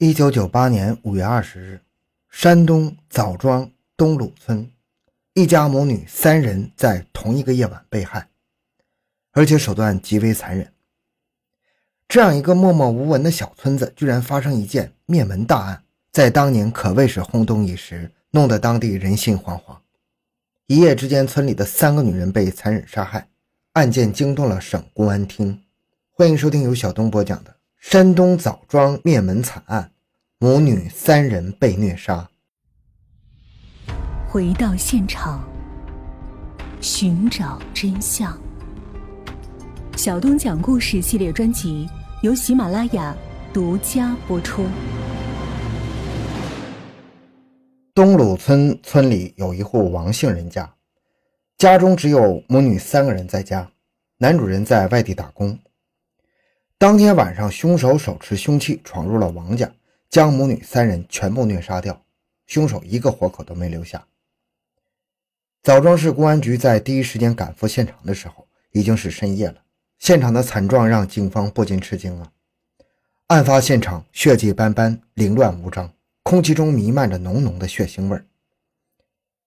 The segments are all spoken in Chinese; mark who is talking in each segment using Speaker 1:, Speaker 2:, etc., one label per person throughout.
Speaker 1: 一九九八年五月二十日，山东枣庄东鲁村一家母女三人在同一个夜晚被害，而且手段极为残忍。这样一个默默无闻的小村子，居然发生一件灭门大案，在当年可谓是轰动一时，弄得当地人心惶惶。一夜之间，村里的三个女人被残忍杀害，案件惊动了省公安厅。欢迎收听由小东播讲的。山东枣庄灭门惨案，母女三人被虐杀。
Speaker 2: 回到现场，寻找真相。小东讲故事系列专辑由喜马拉雅独家播出。
Speaker 1: 东鲁村村里有一户王姓人家，家中只有母女三个人在家，男主人在外地打工。当天晚上，凶手手持凶器闯入了王家，将母女三人全部虐杀掉。凶手一个活口都没留下。枣庄市公安局在第一时间赶赴现场的时候，已经是深夜了。现场的惨状让警方不禁吃惊啊！案发现场血迹斑斑，凌乱无章，空气中弥漫着浓浓的血腥味。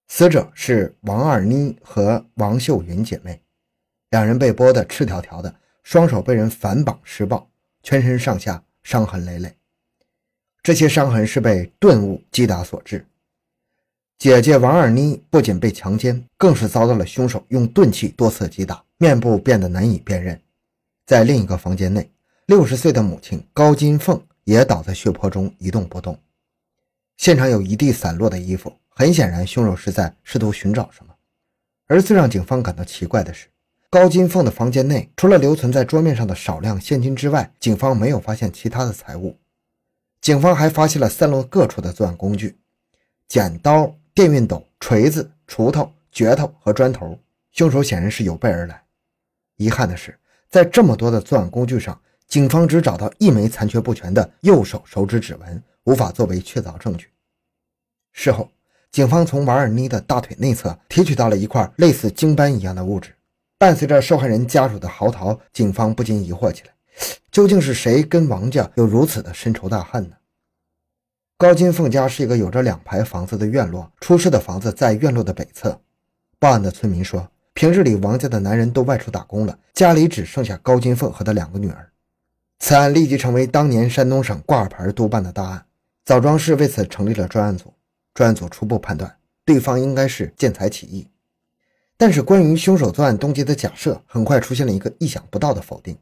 Speaker 1: 死者是王二妮和王秀云姐妹，两人被剥得赤条条的。双手被人反绑施暴，全身上下伤痕累累。这些伤痕是被钝物击打所致。姐姐王二妮不仅被强奸，更是遭到了凶手用钝器多次击打，面部变得难以辨认。在另一个房间内，六十岁的母亲高金凤也倒在血泊中一动不动。现场有一地散落的衣服，很显然凶手是在试图寻找什么。而最让警方感到奇怪的是。高金凤的房间内，除了留存在桌面上的少量现金之外，警方没有发现其他的财物。警方还发现了散落各处的作案工具：剪刀、电熨斗、锤子、锄头、镢头和砖头。凶手显然是有备而来。遗憾的是，在这么多的作案工具上，警方只找到一枚残缺不全的右手手指指纹，无法作为确凿证据。事后，警方从王二妮的大腿内侧提取到了一块类似精斑一样的物质。伴随着受害人家属的嚎啕，警方不禁疑惑起来：究竟是谁跟王家有如此的深仇大恨呢？高金凤家是一个有着两排房子的院落，出事的房子在院落的北侧。报案的村民说，平日里王家的男人都外出打工了，家里只剩下高金凤和他两个女儿。此案立即成为当年山东省挂牌督办的大案，枣庄市为此成立了专案组。专案组初步判断，对方应该是见财起意。但是，关于凶手作案动机的假设很快出现了一个意想不到的否定。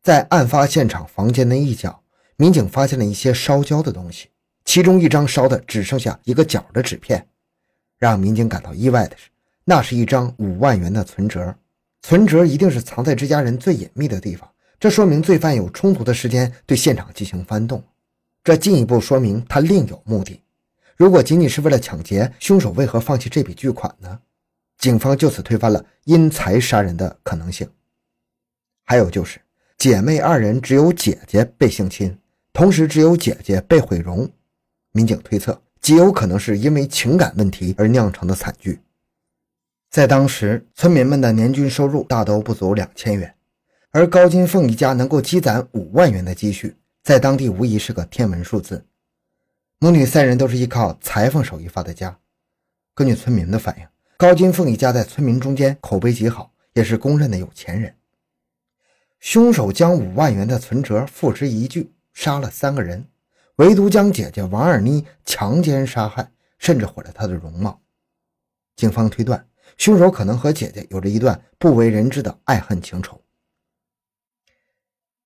Speaker 1: 在案发现场房间的一角，民警发现了一些烧焦的东西，其中一张烧的只剩下一个角的纸片。让民警感到意外的是，那是一张五万元的存折。存折一定是藏在这家人最隐秘的地方，这说明罪犯有充足的时间对现场进行翻动。这进一步说明他另有目的。如果仅仅是为了抢劫，凶手为何放弃这笔巨款呢？警方就此推翻了因财杀人的可能性。还有就是，姐妹二人只有姐姐被性侵，同时只有姐姐被毁容。民警推测，极有可能是因为情感问题而酿成的惨剧。在当时，村民们的年均收入大都不足两千元，而高金凤一家能够积攒五万元的积蓄，在当地无疑是个天文数字。母女三人都是依靠裁缝手艺发的家。根据村民的反映。高金凤一家在村民中间口碑极好，也是公认的有钱人。凶手将五万元的存折付之一炬，杀了三个人，唯独将姐姐王二妮强奸杀害，甚至毁了她的容貌。警方推断，凶手可能和姐姐有着一段不为人知的爱恨情仇。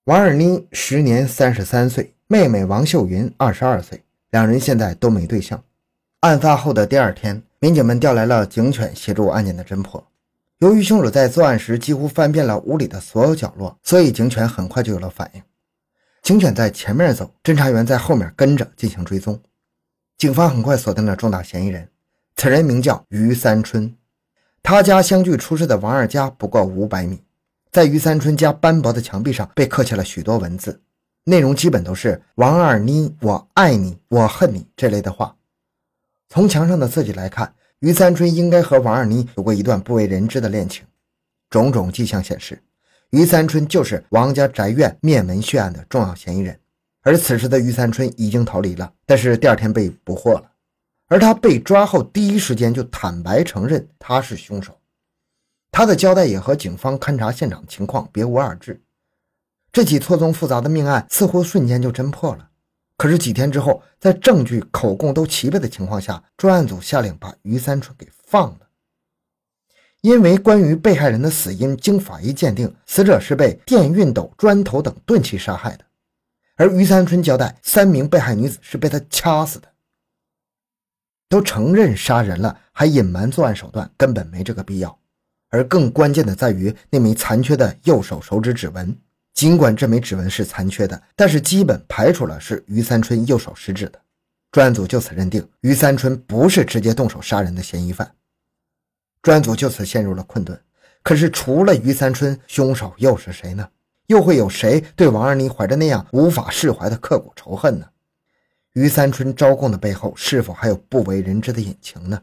Speaker 1: 王二妮时年三十三岁，妹妹王秀云二十二岁，两人现在都没对象。案发后的第二天。民警们调来了警犬协助案件的侦破。由于凶手在作案时几乎翻遍了屋里的所有角落，所以警犬很快就有了反应。警犬在前面走，侦查员在后面跟着进行追踪。警方很快锁定了重大嫌疑人，此人名叫于三春。他家相距出事的王二家不过五百米。在于三春家斑驳的墙壁上被刻下了许多文字，内容基本都是“王二妮，我爱你，我恨你”这类的话。从墙上的字迹来看，于三春应该和王二妮有过一段不为人知的恋情。种种迹象显示，于三春就是王家宅院灭门血案的重要嫌疑人。而此时的于三春已经逃离了，但是第二天被捕获了。而他被抓后，第一时间就坦白承认他是凶手。他的交代也和警方勘察现场情况别无二致。这起错综复杂的命案似乎瞬间就侦破了。可是几天之后，在证据、口供都齐备的情况下，专案组下令把于三春给放了。因为关于被害人的死因，经法医鉴定，死者是被电熨斗、砖头等钝器杀害的。而于三春交代，三名被害女子是被他掐死的。都承认杀人了，还隐瞒作案手段，根本没这个必要。而更关键的在于那枚残缺的右手手指指纹。尽管这枚指纹是残缺的，但是基本排除了是于三春右手食指的。专案组就此认定于三春不是直接动手杀人的嫌疑犯。专案组就此陷入了困顿。可是除了于三春，凶手又是谁呢？又会有谁对王二妮怀着那样无法释怀的刻骨仇恨呢？于三春招供的背后，是否还有不为人知的隐情呢？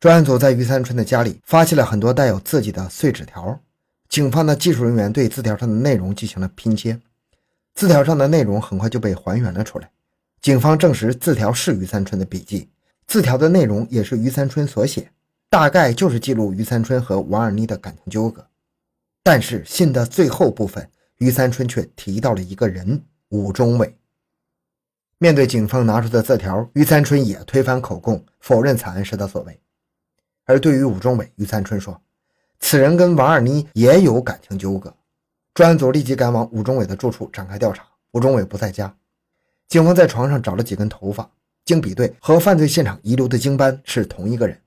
Speaker 1: 专案组在于三春的家里发现了很多带有字迹的碎纸条。警方的技术人员对字条上的内容进行了拼接，字条上的内容很快就被还原了出来。警方证实字条是于三春的笔记，字条的内容也是于三春所写，大概就是记录于三春和王二妮的感情纠葛。但是信的最后部分，于三春却提到了一个人——武忠伟。面对警方拿出的字条，于三春也推翻口供，否认惨案是他所为。而对于武忠伟，于三春说。此人跟王二妮也有感情纠葛，专案组立即赶往武忠伟的住处展开调查。武忠伟不在家，警方在床上找了几根头发，经比对和犯罪现场遗留的精斑是同一个人，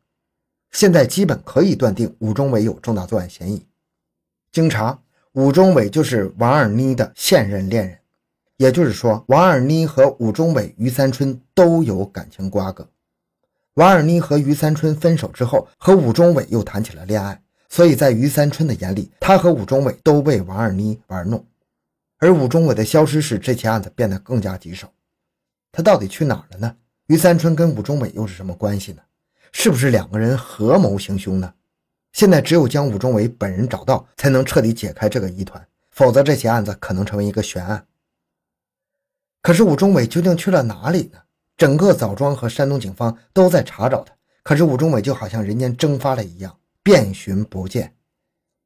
Speaker 1: 现在基本可以断定武忠伟有重大作案嫌疑。经查，武忠伟就是王二妮的现任恋人，也就是说，王二妮和武忠伟、于三春都有感情瓜葛。王二妮和于三春分手之后，和武忠伟又谈起了恋爱。所以在于三春的眼里，他和武忠伟都被王二妮玩弄，而武忠伟的消失使这起案子变得更加棘手。他到底去哪儿了呢？于三春跟武忠伟又是什么关系呢？是不是两个人合谋行凶呢？现在只有将武忠伟本人找到，才能彻底解开这个疑团，否则这起案子可能成为一个悬案。可是武忠伟究竟去了哪里呢？整个枣庄和山东警方都在查找他，可是武忠伟就好像人间蒸发了一样。遍寻不见，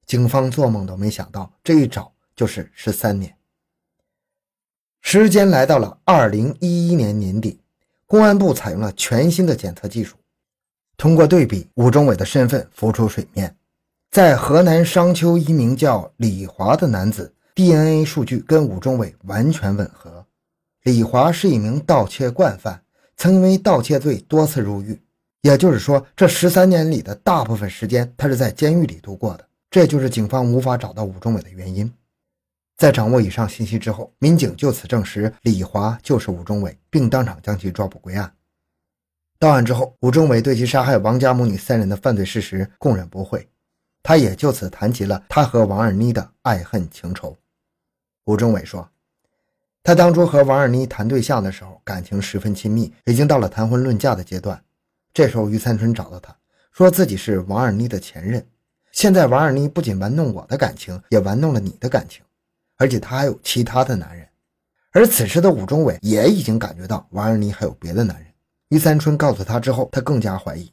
Speaker 1: 警方做梦都没想到，这一找就是十三年。时间来到了二零一一年年底，公安部采用了全新的检测技术，通过对比，吴忠伟的身份浮出水面。在河南商丘，一名叫李华的男子 DNA 数据跟吴忠伟完全吻合。李华是一名盗窃惯犯，曾因为盗窃罪多次入狱。也就是说，这十三年里的大部分时间，他是在监狱里度过的。这就是警方无法找到武忠伟的原因。在掌握以上信息之后，民警就此证实李华就是武忠伟，并当场将其抓捕归案。到案之后，武忠伟对其杀害王家母女三人的犯罪事实供认不讳，他也就此谈及了他和王二妮的爱恨情仇。武忠伟说，他当初和王二妮谈对象的时候，感情十分亲密，已经到了谈婚论嫁的阶段。这时候，于三春找到他，说自己是王二妮的前任。现在，王二妮不仅玩弄我的感情，也玩弄了你的感情，而且她还有其他的男人。而此时的武忠伟也已经感觉到王二妮还有别的男人。于三春告诉他之后，他更加怀疑。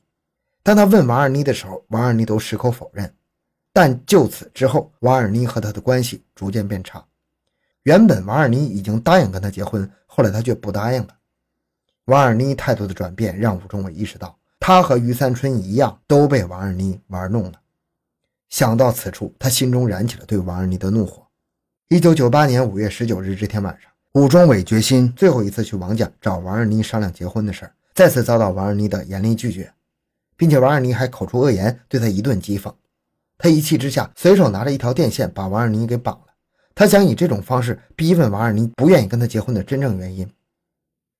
Speaker 1: 当他问王二妮的时候，王二妮都矢口否认。但就此之后，王二妮和他的关系逐渐变差。原本王二妮已经答应跟他结婚，后来他却不答应了。王二妮态度的转变让武忠伟意识到，他和于三春一样都被王二妮玩弄了。想到此处，他心中燃起了对王二妮的怒火。一九九八年五月十九日这天晚上，武忠伟决心最后一次去王家找王二妮商量结婚的事儿，再次遭到王二妮的严厉拒绝，并且王二妮还口出恶言，对他一顿讥讽。他一气之下，随手拿着一条电线把王二妮给绑了。他想以这种方式逼问王二妮不愿意跟他结婚的真正原因。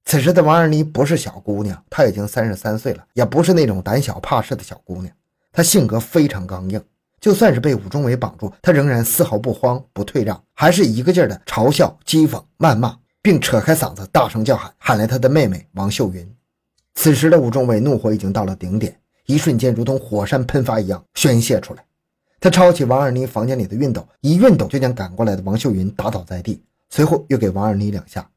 Speaker 1: 此时的王二妮不是小姑娘，她已经三十三岁了，也不是那种胆小怕事的小姑娘。她性格非常刚硬，就算是被武忠伟绑住，她仍然丝毫不慌不退让，还是一个劲儿的嘲笑、讥讽、谩骂，并扯开嗓子大声叫喊，喊来她的妹妹王秀云。此时的武忠伟怒火已经到了顶点，一瞬间如同火山喷发一样宣泄出来。他抄起王二妮房间里的熨斗，一熨斗就将赶过来的王秀云打倒在地，随后又给王二妮两下。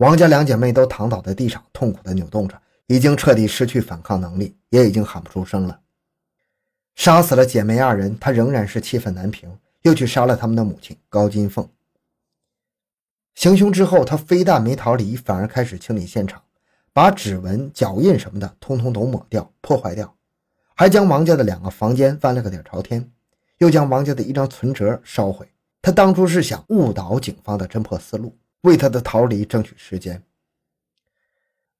Speaker 1: 王家两姐妹都躺倒在地上，痛苦地扭动着，已经彻底失去反抗能力，也已经喊不出声了。杀死了姐妹二人，他仍然是气愤难平，又去杀了他们的母亲高金凤。行凶之后，他非但没逃离，反而开始清理现场，把指纹、脚印什么的通通都抹掉、破坏掉，还将王家的两个房间翻了个底朝天，又将王家的一张存折烧毁。他当初是想误导警方的侦破思路，为他的逃离争取时间。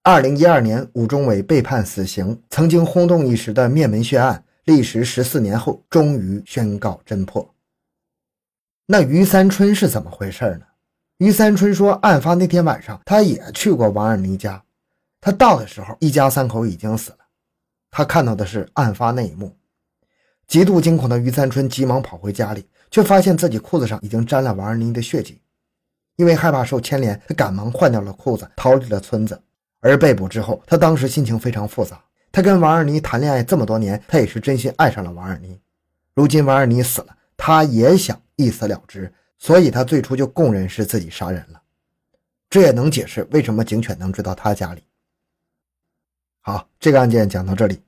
Speaker 1: 二零一二年，武忠伟被判死刑，曾经轰动一时的灭门血案，历时十四年后终于宣告侦破。那于三春是怎么回事呢？于三春说，案发那天晚上，他也去过王二妮家。他到的时候，一家三口已经死了。他看到的是案发那一幕，极度惊恐的于三春急忙跑回家里，却发现自己裤子上已经沾了王二妮的血迹。因为害怕受牵连，他赶忙换掉了裤子，逃离了村子。而被捕之后，他当时心情非常复杂。他跟王二妮谈恋爱这么多年，他也是真心爱上了王二妮。如今王二妮死了，他也想一死了之。所以他最初就供认是自己杀人了，这也能解释为什么警犬能追到他家里。好，这个案件讲到这里，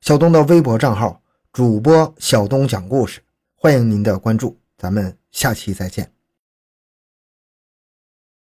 Speaker 1: 小东的微博账号主播小东讲故事，欢迎您的关注，咱们下期再见。